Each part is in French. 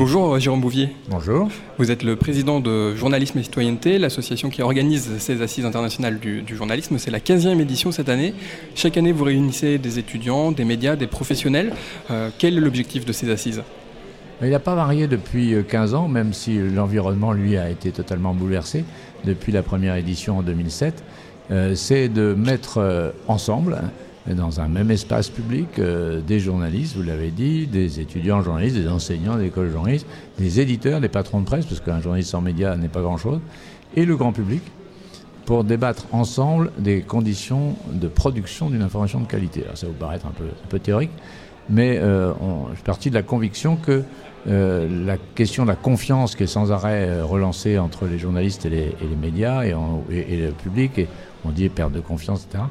Bonjour Jérôme Bouvier. Bonjour. Vous êtes le président de Journalisme et Citoyenneté, l'association qui organise ces assises internationales du, journalisme. C'est la 15e édition cette année. Chaque année, vous réunissez des étudiants, des médias, des professionnels. Euh, quel est l'objectif de ces assises? Il n'a pas varié depuis 15 ans, même si l'environnement, lui, a été totalement bouleversé depuis la première édition en 2007. Euh, c'est de mettre euh, ensemble dans un même espace public euh, des journalistes, vous l'avez dit, des étudiants journalistes, des enseignants d'école journalistes, des éditeurs, des patrons de presse, parce qu'un journaliste sans médias n'est pas grand-chose, et le grand public, pour débattre ensemble des conditions de production d'une information de qualité. Alors ça vous paraître un peu, un peu théorique, mais euh, je suis parti de la conviction que euh, la question de la confiance qui est sans arrêt relancée entre les journalistes et les, médias et, et, le public, et on dit perte de confiance, etc.,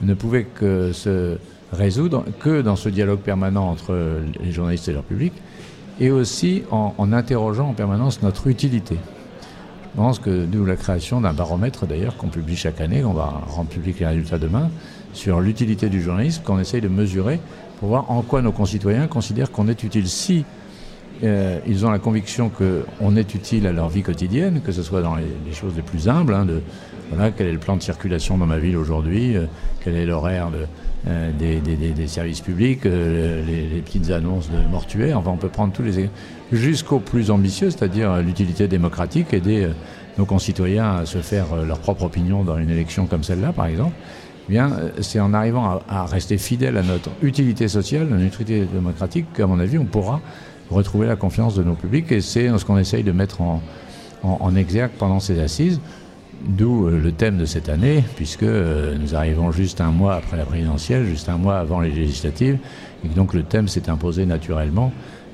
ne pouvait que se résoudre que dans ce dialogue permanent entre les journalistes et leur public, et aussi en, interrogeant en permanence notre utilité. Je pense que nous, la création d'un baromètre d'ailleurs qu'on publie chaque année, on va rendre public les résultats demain, sur l'utilité du journalisme, qu'on essaye de mesurer pour voir en quoi nos concitoyens considèrent qu'on est utile. Si euh, ils ont la conviction qu'on est utile à leur vie quotidienne, que ce soit dans les, choses les plus humbles, hein, de voilà, quel est le plan de circulation dans ma ville aujourd'hui, euh, quel est l'horaire euh, des, services publics, les, petites annonces de mortuaires, enfin on peut prendre tous les jusqu'au plus ambitieux, c'est-à-dire l'utilité démocratique, aider nos concitoyens à se faire leur propre opinion dans une élection comme celle-là par exemple. Eh bien, c'est en arrivant à, rester fidèle à notre utilité sociale, notre utilité démocratique, qu'à mon avis, on pourra retrouver la confiance de nos publics. Et c'est ce qu'on essaye de mettre en, en, exergue pendant ces assises. D'où euh, le thème de cette année, puisque euh, nous arrivons juste un mois après la présidentielle, juste un mois avant les législatives, et donc le thème s'est imposé naturellement,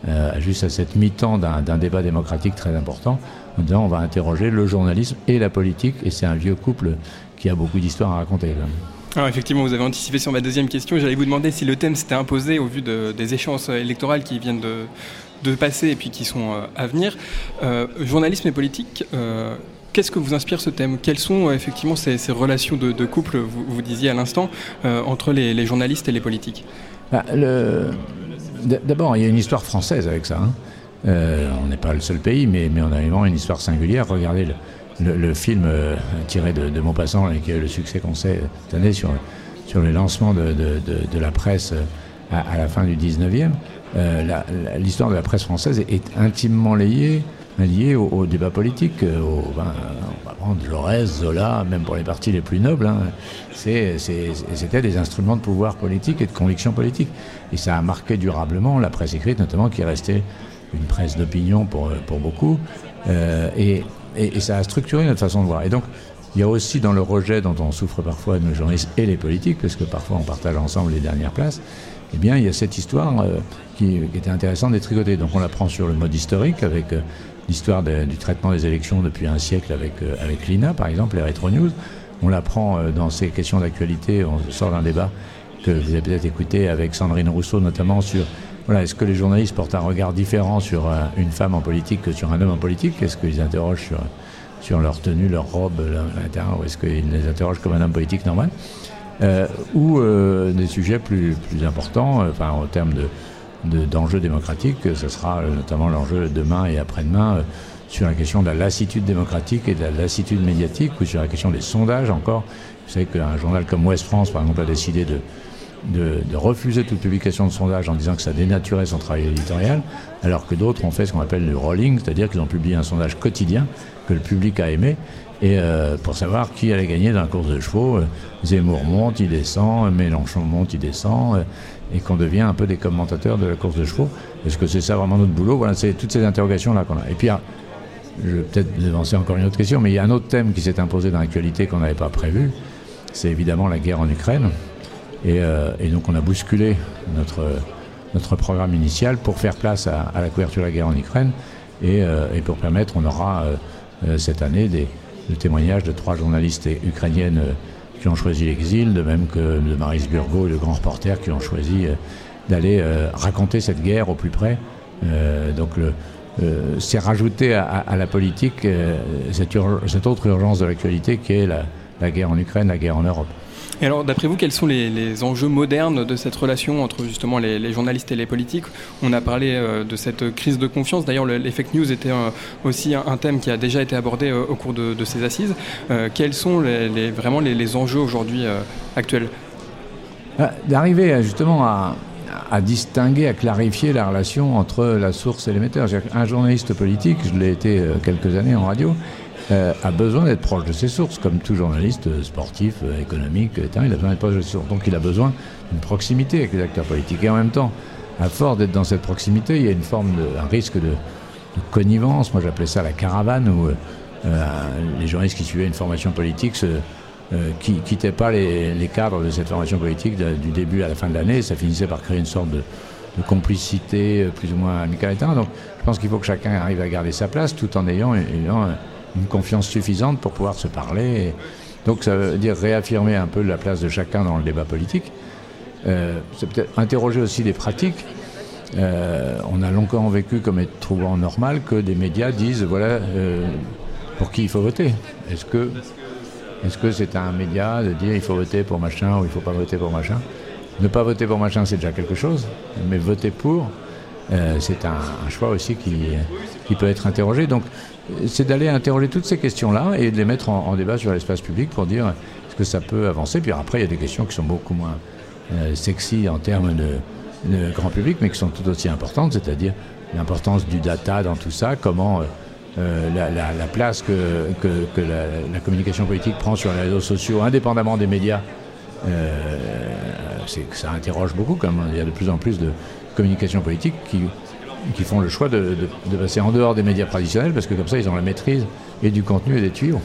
euh, juste à cette mi-temps d'un débat démocratique très important. Dedans, on va interroger le journalisme et la politique, et c'est un vieux couple qui a beaucoup d'histoires à raconter. Alors effectivement, vous avez anticipé sur ma deuxième question. J'allais vous demander si le thème s'était imposé au vu des échéances électorales qui viennent de, passer et puis qui sont euh, à venir. Euh, journalisme et politique, euh, qu'est-ce que vous inspire ce thème? Quelles sont effectivement ces, relations de, couple, vous, disiez à l'instant, entre les, journalistes et les politiques? Bah, D'abord, il y a une histoire française avec ça. Hein. on n'est pas le seul pays, mais, mais on a vraiment une histoire singulière. Regardez le, le, film euh, tiré de, de Maupassant et le succès qu'on sait cette année sur, sur le lancement de, de, la presse euh, à, la fin du 19e, euh, l'histoire de la presse française est, intimement liée, liée au, débat politique. Au, ben, on va prendre Jaurès, Zola, même pour les partis les plus nobles. Hein, C'était des instruments de pouvoir politique et de conviction politique. Et ça a marqué durablement la presse écrite, notamment, qui est restée une presse d'opinion pour, pour beaucoup. et et, ça a structuré notre façon de voir. Et donc, il y a aussi dans le rejet dont on souffre parfois nos journalistes et les politiques, parce que parfois on partage ensemble les dernières places, eh bien, il y a cette histoire euh, qui, était intéressante d'être tricotée. Donc, on la prend sur le mode historique, avec euh, l'histoire du traitement des élections depuis un siècle avec, euh, avec l'INA, par exemple, les Retro News. On la prend dans ces questions d'actualité, on sort d'un débat que vous avez peut-être écouté avec Sandrine Rousseau, notamment sur voilà, est-ce que les journalistes portent un regard différent sur euh, une femme en politique que sur un homme en politique? Est-ce qu'ils interrogent sur, sur leur tenue, leur robe, ou est-ce qu'ils les interrogent comme un homme politique normal? Euh, Ou euh, des sujets plus, plus importants, enfin, en termes de, d'enjeux démocratiques, ce sera notamment l'enjeu demain et après-demain sur la question de la lassitude démocratique et de la lassitude médiatique, ou sur la question des sondages encore. Vous savez qu'un journal comme Ouest France, par exemple, a décidé de de, refuser toute publication de sondage en disant que ça dénaturait son travail éditorial, alors que d'autres ont fait ce qu'on appelle le rolling, c'est-à-dire qu'ils ont publié un sondage quotidien que le public a aimé, et euh, pour savoir qui allait gagner dans la course de chevaux. Euh, Zemmour monte, il descend, Mélenchon monte, il descend, euh, et qu'on devient un peu des commentateurs de la course de chevaux. Est-ce que c'est ça vraiment notre boulot? Voilà, c'est toutes ces interrogations-là qu'on a. Et puis, ah, je vais peut-être devancer encore une autre question, mais il y a un autre thème qui s'est imposé dans l'actualité qu'on n'avait pas prévu, c'est évidemment la guerre en Ukraine. Euh, et, donc on a bousculé notre, notre programme initial pour faire place à, la couverture de la guerre en Ukraine et, euh, pour permettre, on aura euh, cette année des, témoignages de trois journalistes ukrainiennes qui ont choisi l'exil, de même que de Maris Burgo et le grand reporter qui ont choisi d'aller raconter cette guerre au plus près. donc c'est rajouté à, la politique cette, autre urgence de l'actualité qui est la guerre en Ukraine, la guerre en Europe. Et alors, d'après vous, quels sont les, enjeux modernes de cette relation entre justement les, journalistes et les politiques? On a parlé euh, de cette crise de confiance. D'ailleurs, les fake news était aussi un, thème qui a déjà été abordé euh, au cours de, ces assises. Euh, quels sont les, vraiment les, enjeux aujourd'hui actuels? Bah, D'arriver justement à distinguer, à clarifier la relation entre la source et l'émetteur. Un journaliste politique, je l'ai été quelques années en radio, euh, a besoin d'être proche de ses sources, comme tout journaliste euh, sportif, euh, économique, etc. Il a besoin d'être proche de ses sources. Donc il a besoin d'une proximité avec les acteurs politiques. Et en même temps, à force d'être dans cette proximité, il y a une forme un risque de, connivence. Moi j'appelais ça la caravane, où les journalistes qui suivaient une formation politique se, qui quittaient pas les, cadres de cette formation politique du début à la fin de l'année. Ça finissait par créer une sorte de, complicité plus ou moins amicale. Donc je pense qu'il faut que chacun arrive à garder sa place tout en ayant une confiance suffisante pour pouvoir se parler. Donc ça veut dire réaffirmer un peu la place de chacun dans le débat politique. Euh, c'est peut-être interroger aussi les pratiques. Euh, on a longtemps vécu comme être trouvant normal que des médias disent voilà euh, pour qui il faut voter. Est-ce que est-ce que c'est un média de dire il faut voter pour machin ou il faut pas voter pour machin? Ne pas voter pour machin c'est déjà quelque chose, mais voter pour c'est un, choix aussi qui, peut être interrogé. Donc c'est d'aller interroger toutes ces questions-là et de les mettre en, débat sur l'espace public pour dire est-ce que ça peut avancer. Puis après, il y a des questions qui sont beaucoup moins euh, sexy en termes de, grand public, mais qui sont tout aussi importantes, c'est-à-dire l'importance du data dans tout ça, comment euh, euh, la, place que, la, communication politique prend sur les réseaux sociaux, indépendamment des médias, ça interroge beaucoup. Comme il y a de plus en plus de communication politique qui qui font le choix de, passer en dehors des médias traditionnels parce que comme ça ils ont la maîtrise et du contenu et des tuyaux.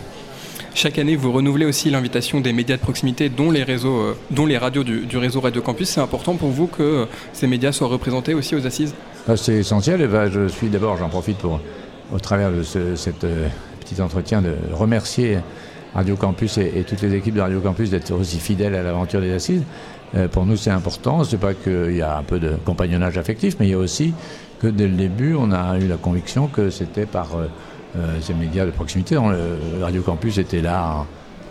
Chaque année, vous renouvelez aussi l'invitation des médias de proximité, dont les réseaux, euh, dont les radios du, réseau Radio Campus. C'est important pour vous que euh, ces médias soient représentés aussi aux assises? Ah, C'est essentiel. Et ben, je suis d'abord, j'en profite pour, au travers de ce cet, euh, petit entretien, de remercier Radio Campus et, toutes les équipes de Radio Campus d'être aussi fidèles à l'aventure des assises. pour nous, c'est important. C'est pas qu'il y a un peu de compagnonnage affectif, mais il y a aussi que dès le début, on a eu la conviction que c'était par euh, euh, ces médias de proximité. Radio Campus était là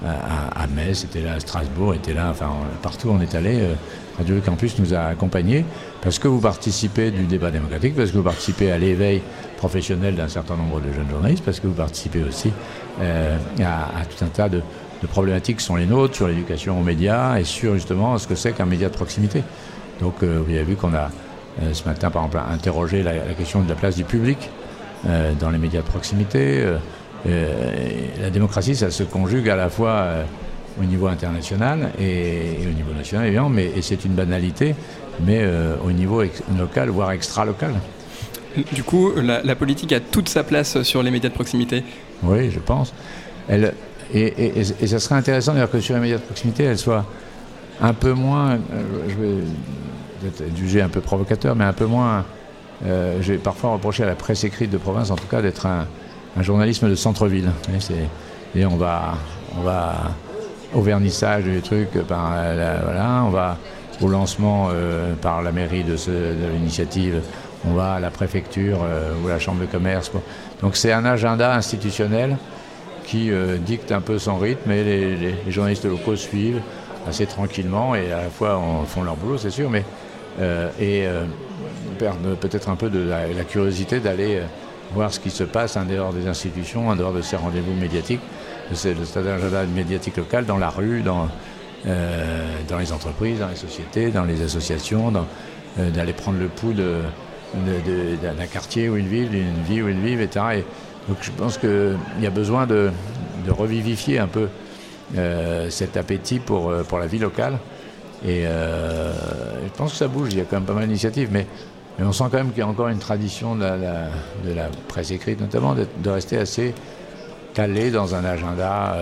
à, Metz, était là à Strasbourg, était là, enfin partout on est allé. Euh, Radio Campus nous a accompagnés parce que vous participez du débat démocratique, parce que vous participez à l'éveil professionnel d'un certain nombre de jeunes journalistes, parce que vous participez aussi à, tout un tas de, problématiques qui sont les nôtres sur l'éducation aux médias et sur justement ce que c'est qu'un média de proximité. Donc vous avez vu qu'on a euh, ce matin, par exemple, interroger la, question de la place du public euh, dans les médias de proximité. Euh, la démocratie, ça se conjugue à la fois au niveau international et, au niveau national, évidemment, mais, et c'est une banalité, mais au niveau local, voire extra-local. Du coup, la, politique a toute sa place sur les médias de proximité Oui, je pense. Elle, et, ça serait intéressant d'ailleurs que sur les médias de proximité, elle soit un peu moins, je vais peut-être jugé un peu provocateur, mais un peu moins. Euh, j'ai parfois reproché à la presse écrite de province, en tout cas, d'être un, journalisme de centre-ville. Et on va, on va au vernissage du truc, par voilà, on va au lancement euh, par la mairie de, l'initiative, on va à la préfecture euh, ou à la chambre de commerce. Donc c'est un agenda institutionnel qui dicte un peu son rythme et les, journalistes locaux suivent assez tranquillement et à la fois font leur boulot, c'est sûr, mais euh, euh, perdre peut-être un peu de la, curiosité d'aller euh, voir ce qui se passe en dehors des institutions, en dehors de ces rendez-vous médiatiques, de le stade agenda médiatique local, dans la rue, dans, dans les entreprises, dans les sociétés, dans les associations, d'aller prendre le pouls d'un quartier où ils vivent, d'une vie où ils vivent, etc. Et donc je pense qu'il y a besoin de, de revivifier un peu cet appétit pour, la vie locale. Et euh, je pense que ça bouge, il y a quand même pas mal d'initiatives, mais, mais on sent quand même qu'il y a encore une tradition de la, presse écrite, notamment de, rester assez calé dans un agenda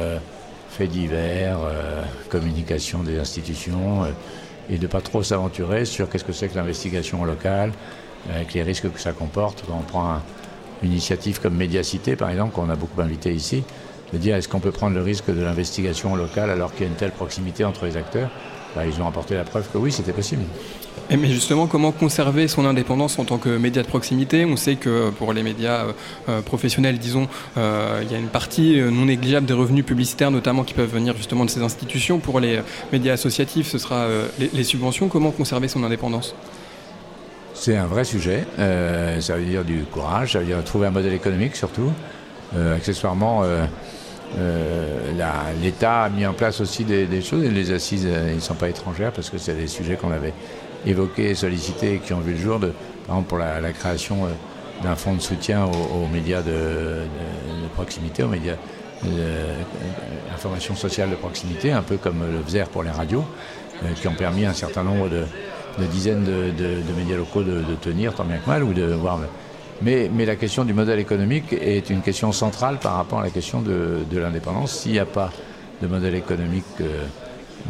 euh, fait divers, euh, communication des institutions, et de pas trop s'aventurer sur qu'est-ce que c'est que l'investigation locale, avec les risques que ça comporte. Quand on prend une initiative comme Médiacité, par exemple, qu'on a beaucoup invité ici, de dire est-ce qu'on peut prendre le risque de l'investigation locale alors qu'il y a une telle proximité entre les acteurs? Bah, ils ont apporté la preuve que oui, c'était possible. Et mais justement, comment conserver son indépendance en tant que média de proximité? On sait que pour les médias euh, professionnels, disons, euh, il y a une partie non négligeable des revenus publicitaires, notamment qui peuvent venir justement de ces institutions. Pour les médias associatifs, ce sera euh, les, les, subventions. Comment conserver son indépendance? C'est un vrai sujet. ça veut dire du courage, ça veut dire trouver un modèle économique surtout. accessoirement, l'État a mis en place aussi des, des choses et les assises, ne sont pas étrangères parce que c'est des sujets qu'on avait évoqués, sollicités et qui ont vu le jour, de, par exemple pour la, création euh, d'un fonds de soutien aux, médias de, proximité, aux médias d'information sociale de proximité, un peu comme le FZER pour les radios, euh, qui ont permis un certain nombre de, dizaines de, médias locaux de, tenir, tant bien que mal, ou de voir. Mais, mais, la question du modèle économique est une question centrale par rapport à la question de, l'indépendance. S'il n'y a pas de modèle économique euh,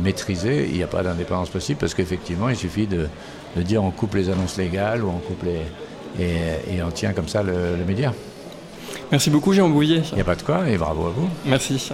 maîtrisé, il n'y a pas d'indépendance possible parce qu'effectivement, il suffit de, dire on coupe les annonces légales ou on coupe les. et, on tient comme ça le, le média. Merci beaucoup, Jean Bouillet. Il n'y a pas de quoi et bravo à vous. Merci.